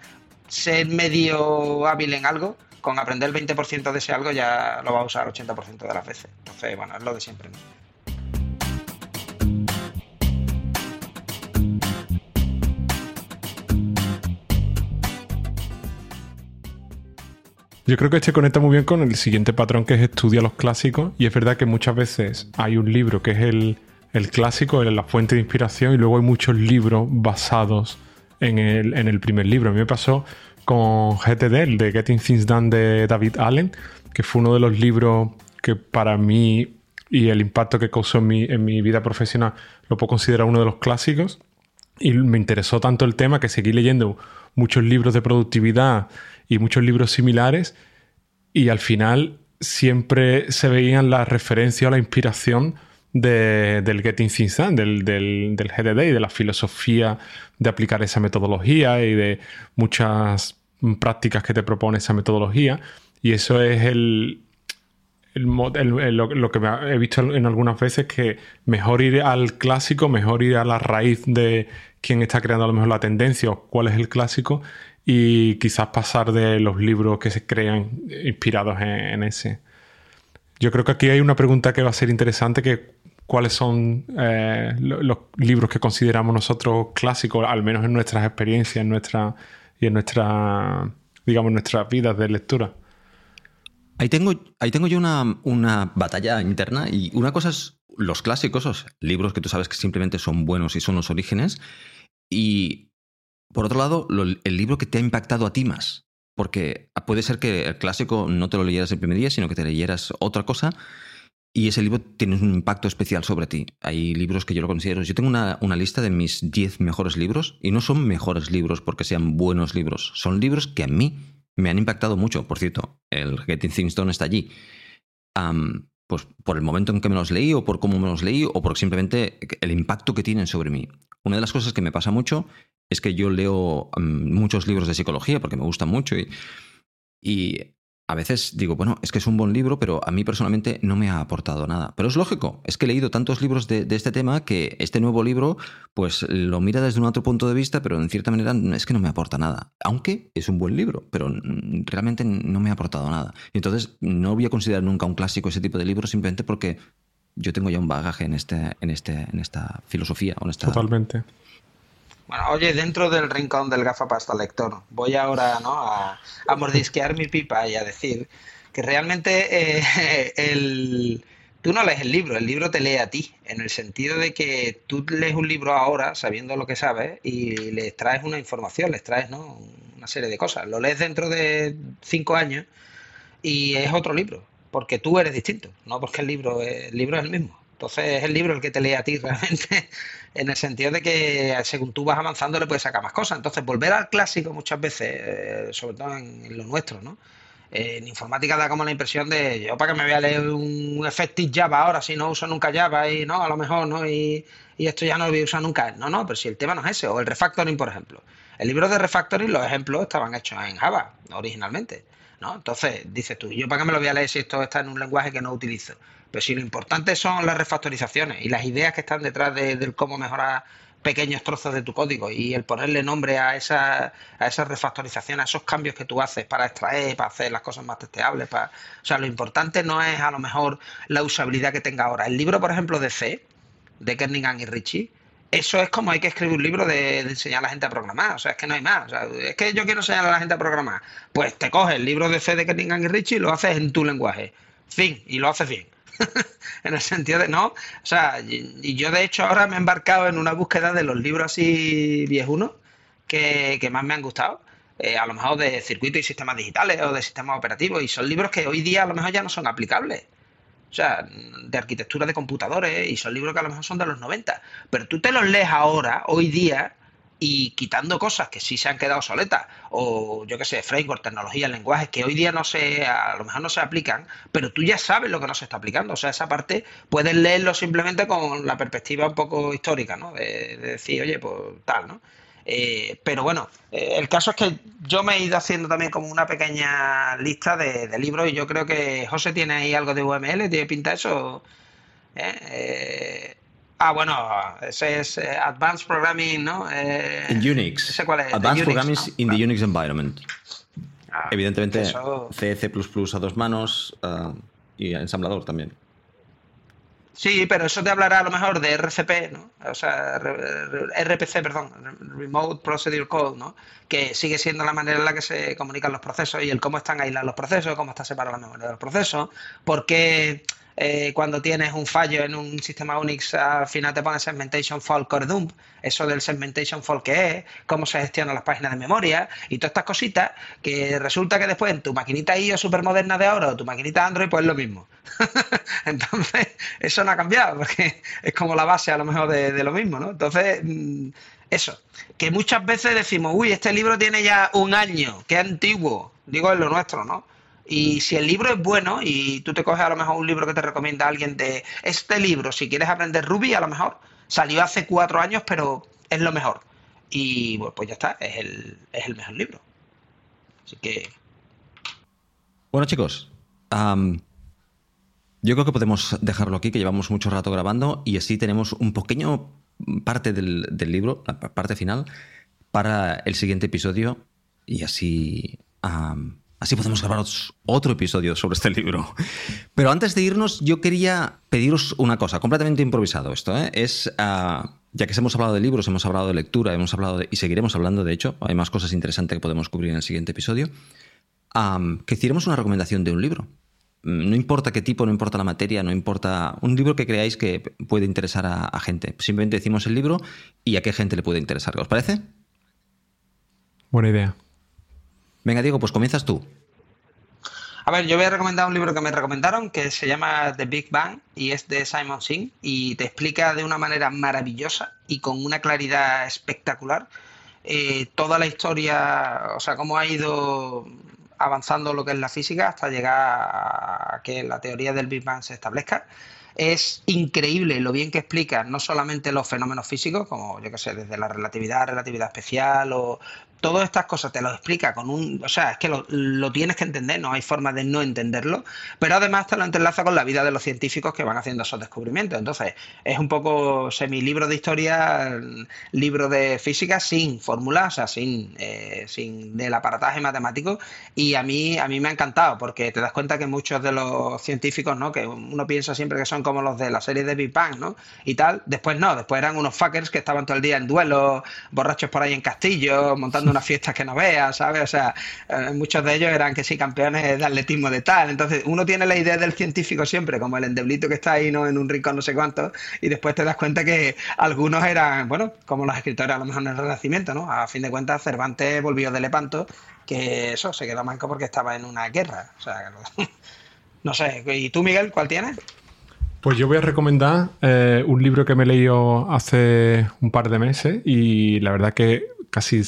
ser medio hábil en algo, con aprender el 20% de ese algo ya lo va a usar 80% de las veces. Entonces, bueno, es lo de siempre. Yo creo que este conecta muy bien con el siguiente patrón que es estudia los clásicos y es verdad que muchas veces hay un libro que es el, el clásico, la fuente de inspiración y luego hay muchos libros basados en el, primer libro. A mí me pasó con GTD, el de Getting Things Done de David Allen, que fue uno de los libros que para mí y el impacto que causó en mi, en mi vida profesional lo puedo considerar uno de los clásicos. Y me interesó tanto el tema que seguí leyendo muchos libros de productividad y muchos libros similares y al final siempre se veían las referencias o la inspiración del Getting Things Done, del, del, del GDD y de la filosofía de aplicar esa metodología y de muchas prácticas que te propone esa metodología. Y eso es el, lo, que he visto en algunas veces que mejor ir al clásico, mejor ir a la raíz de quién está creando a lo mejor la tendencia o cuál es el clásico y quizás pasar de los libros que se crean inspirados en ese. Yo creo que aquí hay una pregunta que va a ser interesante, que cuáles son eh, los libros que consideramos nosotros clásicos, al menos en nuestras experiencias en nuestra, y en nuestra, digamos, nuestras vidas de lectura. Ahí tengo, ahí tengo yo una, una batalla interna y una cosa es los clásicos, los libros que tú sabes que simplemente son buenos y son los orígenes, y por otro lado, el libro que te ha impactado a ti más. Porque puede ser que el clásico no te lo leyeras el primer día, sino que te leyeras otra cosa y ese libro tiene un impacto especial sobre ti. Hay libros que yo lo considero. Yo tengo una, lista de mis 10 mejores libros y no son mejores libros porque sean buenos libros. Son libros que a mí me han impactado mucho. Por cierto, el Getting Things Done está allí. pues por el momento en que me los leí o por cómo me los leí o por simplemente el impacto que tienen sobre mí. Una de las cosas que me pasa mucho es que yo leo muchos libros de psicología porque me gustan mucho y, y a veces digo, bueno, es que es un buen libro, pero a mí personalmente no me ha aportado nada. Pero es lógico, es que he leído tantos libros de, este tema que este nuevo libro, pues lo mira desde un otro punto de vista, pero en cierta manera es que no me aporta nada. Aunque es un buen libro, pero realmente no me ha aportado nada. Y entonces no voy a considerar nunca un clásico ese tipo de libro simplemente porque yo tengo ya un bagaje en, este, en, este, en esta filosofía. En Totalmente. Bueno, oye, dentro del rincón del gafapasta lector, voy ahora ¿no? a, mordisquear mi pipa y a decir que realmente eh, tú no lees el libro, el libro te lee a ti, en el sentido de que tú lees un libro ahora sabiendo lo que sabes y le traes una información, les traes ¿no? una serie de cosas. Lo lees dentro de cinco años y es otro libro, porque tú eres distinto, no porque el libro, el libro es el mismo. Entonces es el libro el que te lee a ti realmente, en el sentido de que según tú vas avanzando le puedes sacar más cosas. Entonces volver al clásico muchas veces, eh, sobre todo en, lo nuestro, ¿no? en informática da como la impresión de yo para que me voy a leer un Effective Java ahora si no uso nunca Java y no, a lo mejor, ¿no? Y, esto ya no lo voy a usar nunca. No, no, pero si el tema no es ese, o el refactoring, por ejemplo. El libro de refactoring, los ejemplos estaban hechos en Java originalmente. ¿no? Entonces, dices tú, ¿yo para qué me lo voy a leer si esto está en un lenguaje que no utilizo? Pero si lo importante son las refactorizaciones y las ideas que están detrás de, cómo mejorar pequeños trozos de tu código y el ponerle nombre a esa, a esa refactorización, a esos cambios que tú haces para extraer, para hacer las cosas más testeables. Para... O sea, lo importante no es a lo mejor la usabilidad que tenga ahora. El libro, por ejemplo, de C, de Kernigan y Richie, eso es como hay que escribir un libro de, enseñar a la gente a programar. O sea, es que no hay más. O sea, es que yo quiero enseñar a la gente a programar. Pues te coges el libro de C de Kernigan y Richie y lo haces en tu lenguaje. Fin, y lo haces bien. en el sentido de, no, o sea, y, yo de hecho ahora me he embarcado en una búsqueda de los libros así viejunos que, que más me han gustado. Eh, a lo mejor de circuitos y sistemas digitales o de sistemas operativos, y son libros que hoy día a lo mejor ya no son aplicables. O sea, de arquitectura de computadores, y son libros que a lo mejor son de los 90. Pero tú te los lees ahora, hoy día, y quitando cosas que sí se han quedado soletas, o yo qué sé, framework, tecnologías, lenguajes que hoy día no se, a lo mejor no se aplican, pero tú ya sabes lo que no se está aplicando. O sea, esa parte puedes leerlo simplemente con la perspectiva un poco histórica, ¿no? De, decir, oye, pues tal, ¿no? Eh, pero bueno, eh, el caso es que yo me he ido haciendo también como una pequeña lista de, libros y yo creo que José tiene ahí algo de UML, tiene pinta eso. ¿Eh? Ah, bueno, ese es eh, Advanced Programming, ¿no? Eh, en Unix. ¿Ese cuál es? Advanced Programming in the Unix Environment. Ah, Evidentemente, C, C++ a dos manos uh, y ensamblador también. Sí, pero eso te hablará a lo mejor de RCP, ¿no? O sea, RPC, perdón, Remote Procedure Code, ¿no? Que sigue siendo la manera en la que se comunican los procesos y el cómo están aislados los procesos, cómo está separada la memoria de los procesos, porque eh, cuando tienes un fallo en un sistema Unix, al final te pone segmentation fault core dump, eso del segmentation fault que es, cómo se gestionan las páginas de memoria y todas estas cositas que resulta que después en tu maquinita IO super moderna de ahora o tu maquinita Android, pues es lo mismo. Entonces, eso no ha cambiado porque es como la base a lo mejor de, de lo mismo, ¿no? Entonces, mm, eso, que muchas veces decimos, uy, este libro tiene ya un año, qué antiguo, digo en lo nuestro, ¿no? Y si el libro es bueno y tú te coges a lo mejor un libro que te recomienda alguien de este libro, si quieres aprender Ruby, a lo mejor salió hace cuatro años, pero es lo mejor. Y bueno, pues ya está, es el, es el mejor libro. Así que... Bueno chicos, yo creo que podemos dejarlo aquí, que llevamos mucho rato grabando y así tenemos un pequeño parte del, libro, la parte final, para el siguiente episodio y así... Así podemos grabar otro episodio sobre este libro. Pero antes de irnos, yo quería pediros una cosa, completamente improvisado esto. ¿eh? Es, ah, ya que hemos hablado de libros, hemos hablado de lectura, hemos hablado de, y seguiremos hablando, de hecho, hay más cosas interesantes que podemos cubrir en el siguiente episodio, que hiciéramos una recomendación de un libro. No importa qué tipo, no importa la materia, no importa un libro que creáis que puede interesar a, a gente. Simplemente decimos el libro y a qué gente le puede interesar. ¿Os parece? Buena idea. Venga, Diego, pues comienzas tú. A ver, yo voy a recomendar un libro que me recomendaron que se llama The Big Bang y es de Simon Singh y te explica de una manera maravillosa y con una claridad espectacular eh, toda la historia, o sea, cómo ha ido avanzando lo que es la física hasta llegar a que la teoría del Big Bang se establezca. Es increíble lo bien que explica no solamente los fenómenos físicos, como yo que sé, desde la relatividad, relatividad especial o todas estas cosas te lo explica con un. O sea, es que lo, tienes que entender, no hay forma de no entenderlo, pero además te lo entrelaza con la vida de los científicos que van haciendo esos descubrimientos. Entonces, es un poco semi-libro de historia, libro de física sin fórmulas, o sea, sin, eh, sin del aparataje matemático. Y a mí, a mí me ha encantado, porque te das cuenta que muchos de los científicos, ¿no? Que uno piensa siempre que son como los de la serie de Big Bang, ¿no? Y tal, después no, después eran unos fuckers que estaban todo el día en duelos, borrachos por ahí en castillos, montando unas fiestas que no veas, ¿sabes? O sea, eh, muchos de ellos eran que sí, campeones de atletismo de tal. Entonces, uno tiene la idea del científico siempre, como el endeblito que está ahí, ¿no? En un rincón no sé cuánto, y después te das cuenta que algunos eran, bueno, como los escritores a lo mejor en el Renacimiento, ¿no? A fin de cuentas, Cervantes volvió de Lepanto, que eso, se quedó manco porque estaba en una guerra. O sea, no sé. ¿Y tú, Miguel, cuál tienes? Pues yo voy a recomendar eh, un libro que me he leído hace un par de meses y la verdad que casi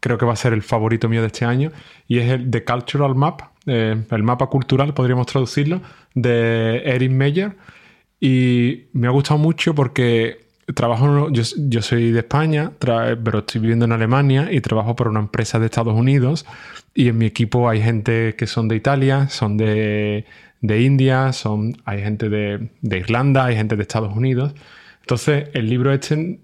creo que va a ser el favorito mío de este año, y es el The Cultural Map, eh, el mapa cultural, podríamos traducirlo, de Eric Meyer. Y me ha gustado mucho porque trabajo, yo, yo soy de España, pero estoy viviendo en Alemania y trabajo por una empresa de Estados Unidos. Y en mi equipo hay gente que son de Italia, son de, de India, son, hay gente de, de Irlanda, hay gente de Estados Unidos. Entonces, el libro este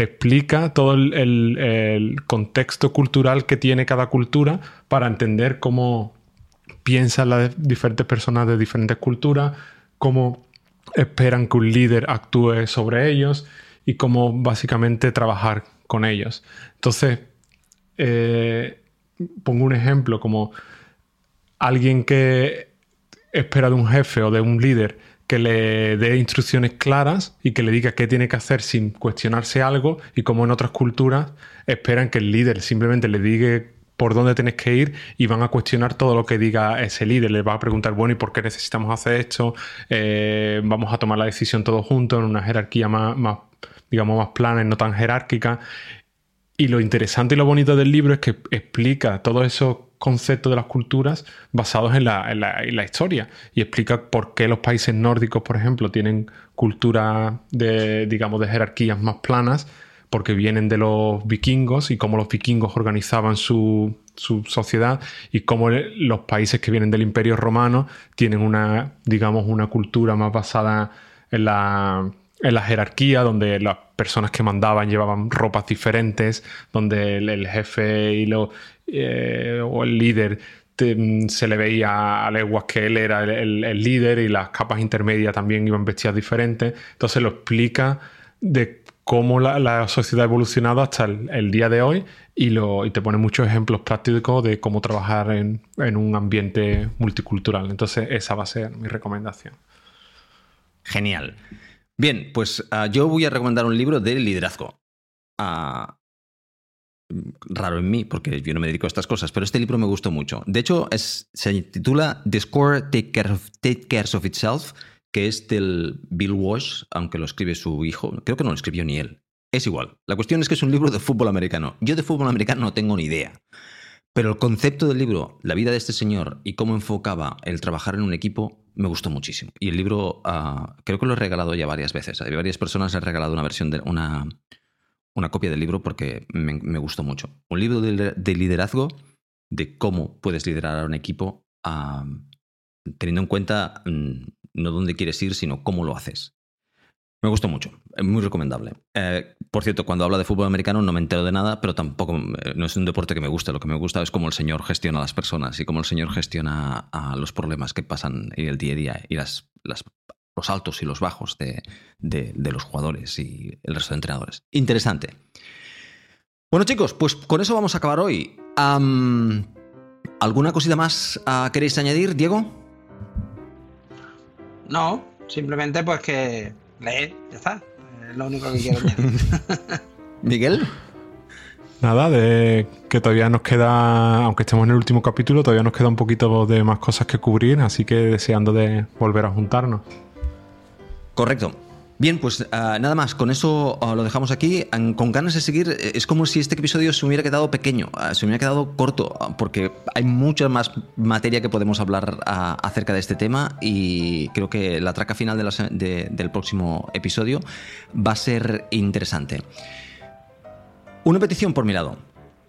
te explica todo el, contexto cultural que tiene cada cultura para entender cómo piensan las diferentes personas de diferentes culturas, cómo esperan que un líder actúe sobre ellos y cómo básicamente trabajar con ellos. Entonces, eh, pongo un ejemplo como alguien que espera de un jefe o de un líder que le dé instrucciones claras y que le diga qué tiene que hacer sin cuestionarse algo y como en otras culturas esperan que el líder simplemente le diga por dónde tienes que ir y van a cuestionar todo lo que diga ese líder. Le va a preguntar, bueno, ¿y por qué necesitamos hacer esto? Eh, vamos a tomar la decisión todos juntos en una jerarquía más, digamos, más plana y no tan jerárquica. Y lo interesante y lo bonito del libro es que explica todos esos conceptos de las culturas basados en la, en la, historia y explica por qué los países nórdicos, por ejemplo, tienen culturas de, digamos, de jerarquías más planas, porque vienen de los vikingos y cómo los vikingos organizaban su, su sociedad y cómo los países que vienen del imperio romano tienen una, digamos, una cultura más basada en la, en la jerarquía, donde las personas que mandaban llevaban ropas diferentes, donde el, jefe y lo, eh, o el líder se le veía a leguas que él era el, líder y las capas intermedias también iban vestidas diferentes. Entonces lo explica de cómo la, sociedad ha evolucionado hasta el, día de hoy y, te pone muchos ejemplos prácticos de cómo trabajar en, en un ambiente multicultural. Entonces esa va a ser mi recomendación. Genial. Bien, pues ah, yo voy a recomendar un libro de liderazgo. Ah, raro en mí, porque yo no me dedico a estas cosas, pero este libro me gustó mucho. De hecho, se titula The Score Take Care, of, Take Cares of Itself, que es del Bill Walsh, aunque lo escribe su hijo. Creo que no lo escribió ni él. Es igual. La cuestión es que es un libro de fútbol americano. Yo de fútbol americano no tengo ni idea. Pero el concepto del libro, la vida de este señor y cómo enfocaba el trabajar en un equipo, me gustó muchísimo. Y el libro ah, creo que lo he regalado ya varias veces. Hay varias personas han regalado una versión de una, una copia del libro porque me, gustó mucho. Un libro de, liderazgo de cómo puedes liderar a un equipo teniendo en cuenta mm, no dónde quieres ir, sino cómo lo haces. Me gustó mucho, es muy recomendable. Eh, por cierto, cuando habla de fútbol americano no me entero de nada, pero tampoco eh, no es un deporte que me guste. Lo que me gusta es cómo el señor gestiona a las personas y cómo el señor gestiona a los problemas que pasan en el día a día y las, los altos y los bajos de, los jugadores y el resto de entrenadores. Interesante. Bueno chicos, pues con eso vamos a acabar hoy. ¿Alguna cosita más ah, queréis añadir, Diego? No, simplemente pues que leer, ya está. Es lo único que quiero Miguel. Nada, de que todavía nos queda, aunque estemos en el último capítulo, todavía nos queda un poquito de más cosas que cubrir, así que deseando de volver a juntarnos. Correcto. Bien, pues ah, nada más, con eso ah, lo dejamos aquí. Con ganas de seguir, eh, es como si este episodio se hubiera quedado pequeño, ah, se hubiera quedado corto, porque hay mucha más materia que podemos hablar acerca de este tema y creo que la traca final del próximo episodio va a ser interesante. Una petición por mi lado.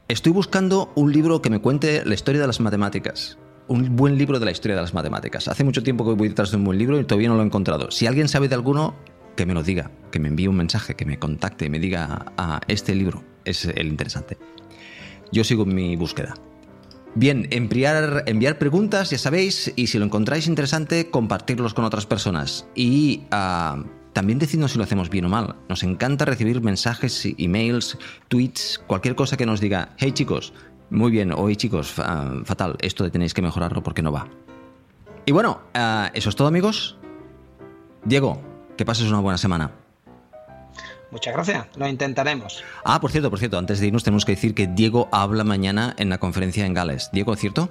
Estoy buscando un libro que me cuente la historia de las matemáticas un buen libro de la historia de las matemáticas. Hace mucho tiempo que voy detrás de un buen libro y todavía no lo he encontrado. Si alguien sabe de alguno, que me lo diga, que me envíe un mensaje, que me contacte, me diga, a ah, este libro es el interesante. Yo sigo mi búsqueda. Bien, enviar, enviar preguntas, ya sabéis, y si lo encontráis interesante, compartirlos con otras personas. Y uh, también decidnos si lo hacemos bien o mal. Nos encanta recibir mensajes, emails, tweets, cualquier cosa que nos diga, hey chicos, muy bien, hoy chicos, fatal, esto tenéis que mejorarlo porque no va. Y bueno, eso es todo amigos. Diego, que pases una buena semana. Muchas gracias, lo intentaremos. Ah, por cierto, por cierto, antes de irnos tenemos que decir que Diego habla mañana en la conferencia en Gales. Diego, ¿cierto?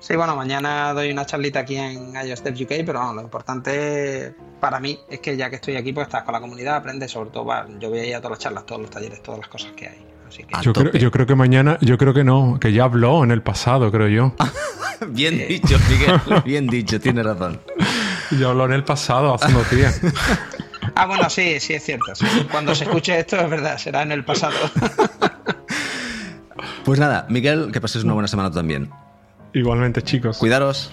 Sí, bueno, mañana doy una charlita aquí en iOS UK, pero lo importante para mí es que ya que estoy aquí, pues estás con la comunidad, aprendes, sobre todo, yo voy a ir a todas las charlas, todos los talleres, todas las cosas que hay. Yo, creo, yo, creo, que mañana, yo creo que no, que ya habló en el pasado, creo yo. bien dicho, Miguel, bien dicho, tienes razón. Yo habló en el pasado, hace unos días. Ah, bueno, sí, sí es cierto. Cuando se escuche esto, es verdad, será en el pasado. Pues nada, Miguel, que pases una buena semana también. Igualmente, chicos. Cuidaros.